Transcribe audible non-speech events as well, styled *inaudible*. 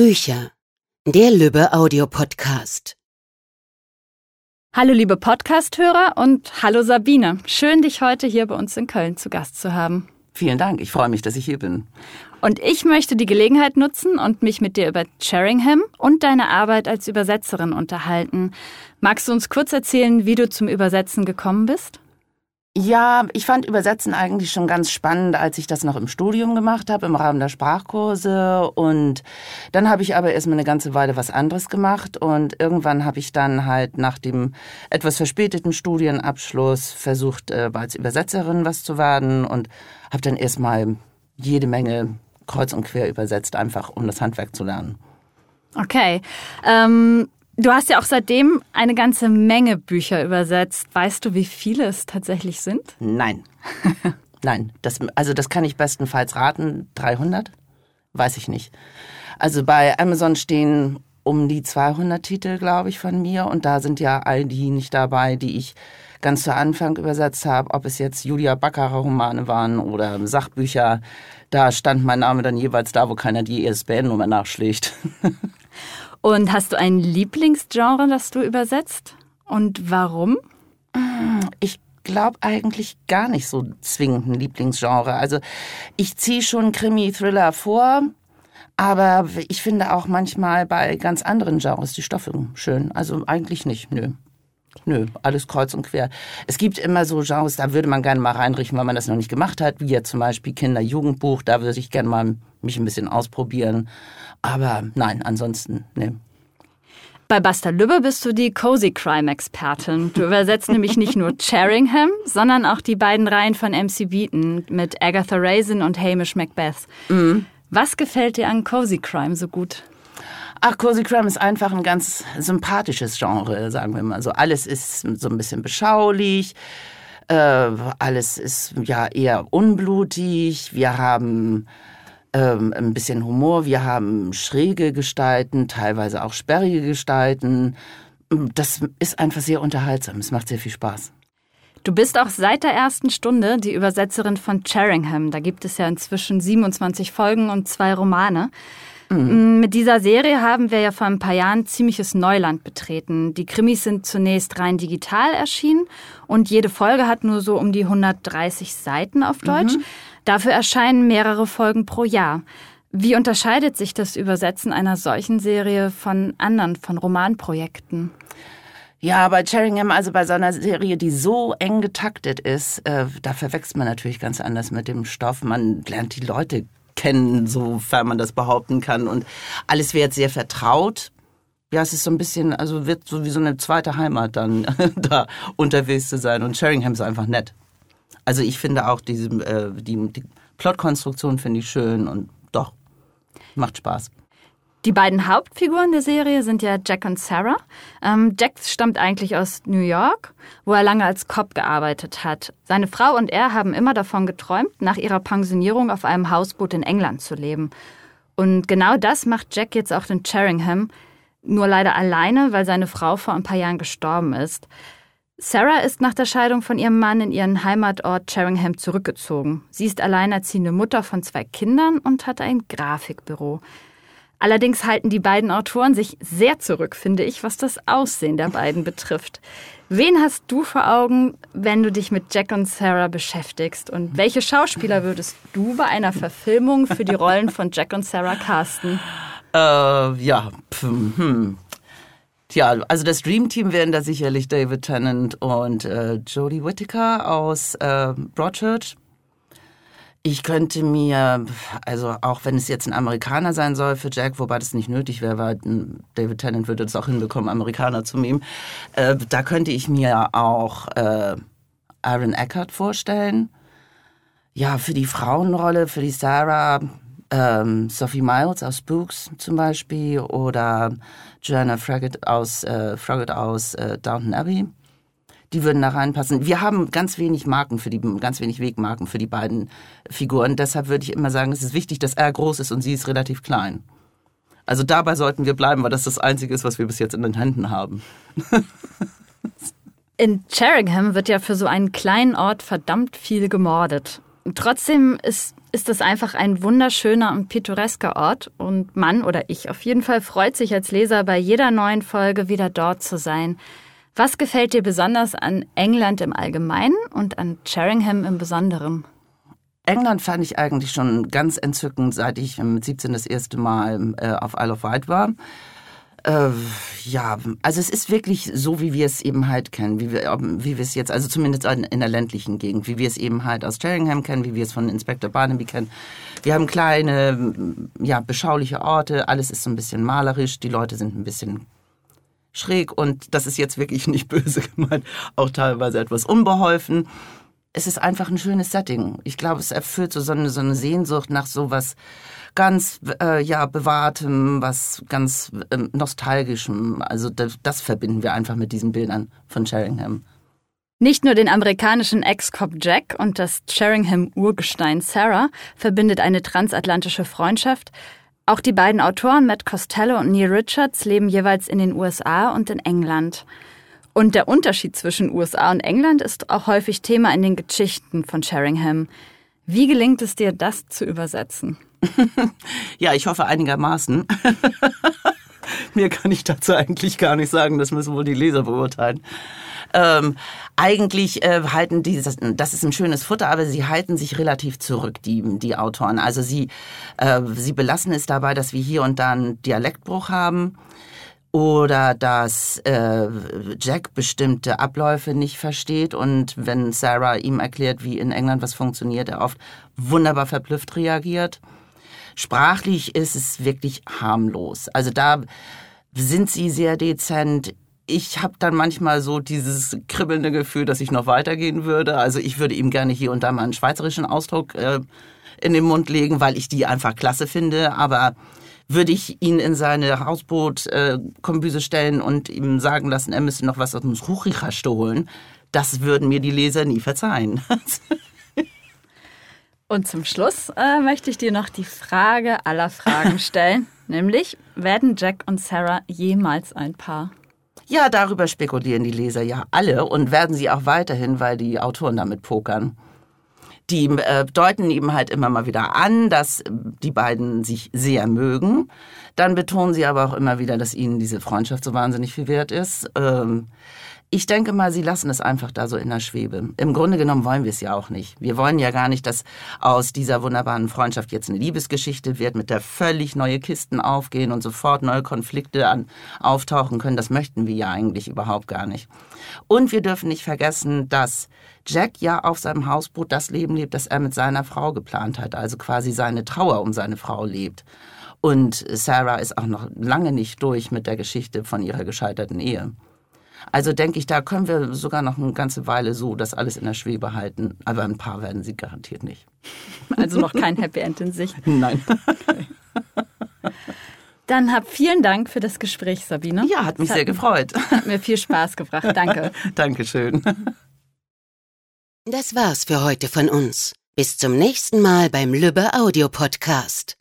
Bücher. Der Lübbe Audiopodcast. Hallo liebe Podcasthörer und hallo Sabine. Schön, dich heute hier bei uns in Köln zu Gast zu haben. Vielen Dank, ich freue mich, dass ich hier bin. Und ich möchte die Gelegenheit nutzen und mich mit dir über Charingham und deine Arbeit als Übersetzerin unterhalten. Magst du uns kurz erzählen, wie du zum Übersetzen gekommen bist? Ja, ich fand Übersetzen eigentlich schon ganz spannend, als ich das noch im Studium gemacht habe, im Rahmen der Sprachkurse. Und dann habe ich aber erstmal eine ganze Weile was anderes gemacht. Und irgendwann habe ich dann halt nach dem etwas verspäteten Studienabschluss versucht, äh, als Übersetzerin was zu werden und habe dann erstmal jede Menge kreuz und quer übersetzt, einfach um das Handwerk zu lernen. Okay. Ähm Du hast ja auch seitdem eine ganze Menge Bücher übersetzt. Weißt du, wie viele es tatsächlich sind? Nein. *laughs* Nein, das, also das kann ich bestenfalls raten. 300? Weiß ich nicht. Also bei Amazon stehen um die 200 Titel, glaube ich, von mir. Und da sind ja all die nicht dabei, die ich ganz zu Anfang übersetzt habe. Ob es jetzt Julia Baccarer Romane waren oder Sachbücher. Da stand mein Name dann jeweils da, wo keiner die ISBN-Nummer nachschlägt. *laughs* Und hast du ein Lieblingsgenre, das du übersetzt? Und warum? Ich glaube eigentlich gar nicht so zwingend ein Lieblingsgenre. Also ich ziehe schon Krimi-Thriller vor, aber ich finde auch manchmal bei ganz anderen Genres die Stoffe schön. Also eigentlich nicht, nö. Nö, alles kreuz und quer. Es gibt immer so Genres, da würde man gerne mal reinrichten, weil man das noch nicht gemacht hat, wie jetzt zum Beispiel Kinder-Jugendbuch, da würde ich gerne mal mich ein bisschen ausprobieren. Aber nein, ansonsten, ne. Bei Basta Lübbe bist du die Cozy Crime Expertin. Du übersetzt *laughs* nämlich nicht nur Charingham, sondern auch die beiden Reihen von MC Beaton mit Agatha Raisin und Hamish Macbeth. Mhm. Was gefällt dir an Cozy Crime so gut? Ach, Cozy Crime ist einfach ein ganz sympathisches Genre, sagen wir mal. So alles ist so ein bisschen beschaulich. Äh, alles ist ja eher unblutig. Wir haben ähm, ein bisschen Humor. Wir haben schräge Gestalten, teilweise auch sperrige Gestalten. Das ist einfach sehr unterhaltsam. Es macht sehr viel Spaß. Du bist auch seit der ersten Stunde die Übersetzerin von Charingham. Da gibt es ja inzwischen 27 Folgen und zwei Romane. Mhm. Mit dieser Serie haben wir ja vor ein paar Jahren ziemliches Neuland betreten. Die Krimis sind zunächst rein digital erschienen und jede Folge hat nur so um die 130 Seiten auf Deutsch. Mhm. Dafür erscheinen mehrere Folgen pro Jahr. Wie unterscheidet sich das Übersetzen einer solchen Serie von anderen, von Romanprojekten? Ja, bei Charingham, also bei so einer Serie, die so eng getaktet ist, äh, da verwechselt man natürlich ganz anders mit dem Stoff. Man lernt die Leute kennen, sofern man das behaupten kann. Und alles wird sehr vertraut. Ja, es ist so ein bisschen, also wird so wie so eine zweite Heimat dann *laughs* da unterwegs zu sein. Und Sheringham ist einfach nett. Also ich finde auch diese, äh, die, die Plotkonstruktion finde ich schön und doch, macht Spaß. Die beiden Hauptfiguren der Serie sind ja Jack und Sarah. Ähm, Jack stammt eigentlich aus New York, wo er lange als Cop gearbeitet hat. Seine Frau und er haben immer davon geträumt, nach ihrer Pensionierung auf einem Hausboot in England zu leben. Und genau das macht Jack jetzt auch in Charingham, nur leider alleine, weil seine Frau vor ein paar Jahren gestorben ist. Sarah ist nach der Scheidung von ihrem Mann in ihren Heimatort Charingham zurückgezogen. Sie ist alleinerziehende Mutter von zwei Kindern und hat ein Grafikbüro. Allerdings halten die beiden Autoren sich sehr zurück, finde ich, was das Aussehen der beiden betrifft. Wen hast du vor Augen, wenn du dich mit Jack und Sarah beschäftigst? Und welche Schauspieler würdest du bei einer Verfilmung für die Rollen von Jack und Sarah casten? Äh, ja, hm. Tja, also das Dream Team wären da sicherlich David Tennant und äh, Jodie Whittaker aus äh, Broadchurch. Ich könnte mir, also auch wenn es jetzt ein Amerikaner sein soll für Jack, wobei das nicht nötig wäre, weil David Tennant würde das auch hinbekommen, Amerikaner zu mimen, äh, da könnte ich mir auch äh, Aaron Eckhart vorstellen. Ja, für die Frauenrolle, für die Sarah, ähm, Sophie Miles aus Spooks zum Beispiel oder Joanna Fraggot aus, äh, Fraggot aus äh, Downton Abbey die würden da reinpassen. Wir haben ganz wenig Marken für die, ganz wenig Wegmarken für die beiden Figuren. Deshalb würde ich immer sagen, es ist wichtig, dass er groß ist und sie ist relativ klein. Also dabei sollten wir bleiben, weil das das Einzige ist, was wir bis jetzt in den Händen haben. *laughs* In Charingham wird ja für so einen kleinen Ort verdammt viel gemordet. Trotzdem ist, ist es einfach ein wunderschöner und pittoresker Ort und man oder ich auf jeden Fall freut sich als Leser bei jeder neuen Folge wieder dort zu sein. Was gefällt dir besonders an England im Allgemeinen und an Sheringham im Besonderen? England fand ich eigentlich schon ganz entzückend, seit ich mit 17 das erste Mal äh, auf Isle of Wight war. Äh, ja, also es ist wirklich so, wie wir es eben halt kennen, wie wir, wie wir es jetzt, also zumindest in der ländlichen Gegend, wie wir es eben halt aus Sheringham kennen, wie wir es von Inspector Barnaby kennen. Wir haben kleine, ja, beschauliche Orte, alles ist so ein bisschen malerisch, die Leute sind ein bisschen schräg und das ist jetzt wirklich *laughs* nicht böse gemeint, auch teilweise etwas unbeholfen es ist einfach ein schönes Setting. Ich glaube, es erfüllt so, so, eine, so eine Sehnsucht nach sowas ganz äh, ja bewahrtem, was ganz äh, nostalgischem. Also das, das verbinden wir einfach mit diesen Bildern von Sheringham. Nicht nur den amerikanischen Ex-Cop Jack und das Sheringham-Urgestein Sarah verbindet eine transatlantische Freundschaft. Auch die beiden Autoren Matt Costello und Neil Richards leben jeweils in den USA und in England. Und der Unterschied zwischen USA und England ist auch häufig Thema in den Geschichten von Sheringham. Wie gelingt es dir, das zu übersetzen? *laughs* ja, ich hoffe einigermaßen. *laughs* *laughs* Mir kann ich dazu eigentlich gar nicht sagen, das müssen wohl die Leser beurteilen. Ähm, eigentlich äh, halten die, das, das ist ein schönes Futter, aber sie halten sich relativ zurück, die, die Autoren. Also sie, äh, sie belassen es dabei, dass wir hier und da einen Dialektbruch haben oder dass äh, Jack bestimmte Abläufe nicht versteht und wenn Sarah ihm erklärt, wie in England was funktioniert, er oft wunderbar verblüfft reagiert. Sprachlich ist es wirklich harmlos. Also da sind sie sehr dezent. Ich habe dann manchmal so dieses kribbelnde Gefühl, dass ich noch weitergehen würde. Also ich würde ihm gerne hier und da mal einen schweizerischen Ausdruck äh, in den Mund legen, weil ich die einfach klasse finde. Aber würde ich ihn in seine Hausboot-Kombüse äh, stellen und ihm sagen lassen, er müsste noch was aus dem Ruchichaste holen. Das würden mir die Leser nie verzeihen. *laughs* und zum Schluss äh, möchte ich dir noch die Frage aller Fragen *laughs* stellen, nämlich, werden Jack und Sarah jemals ein Paar? Ja, darüber spekulieren die Leser ja alle und werden sie auch weiterhin, weil die Autoren damit pokern die äh, deuten eben halt immer mal wieder an, dass die beiden sich sehr mögen. Dann betonen sie aber auch immer wieder, dass ihnen diese Freundschaft so wahnsinnig viel wert ist. Ähm, ich denke mal, sie lassen es einfach da so in der Schwebe. Im Grunde genommen wollen wir es ja auch nicht. Wir wollen ja gar nicht, dass aus dieser wunderbaren Freundschaft jetzt eine Liebesgeschichte wird, mit der völlig neue Kisten aufgehen und sofort neue Konflikte an, auftauchen können. Das möchten wir ja eigentlich überhaupt gar nicht. Und wir dürfen nicht vergessen, dass Jack ja auf seinem Hausboot das Leben lebt, das er mit seiner Frau geplant hat, also quasi seine Trauer um seine Frau lebt. Und Sarah ist auch noch lange nicht durch mit der Geschichte von ihrer gescheiterten Ehe. Also denke ich, da können wir sogar noch eine ganze Weile so das alles in der Schwebe halten. Aber ein paar werden sie garantiert nicht. Also noch kein Happy End in Sicht. *laughs* Nein. Okay. Dann hab vielen Dank für das Gespräch, Sabine. Ja, hat mich hat, sehr gefreut. Hat mir viel Spaß gebracht. Danke. *laughs* Dankeschön. Das war's für heute von uns. Bis zum nächsten Mal beim Lübbe Audio Podcast.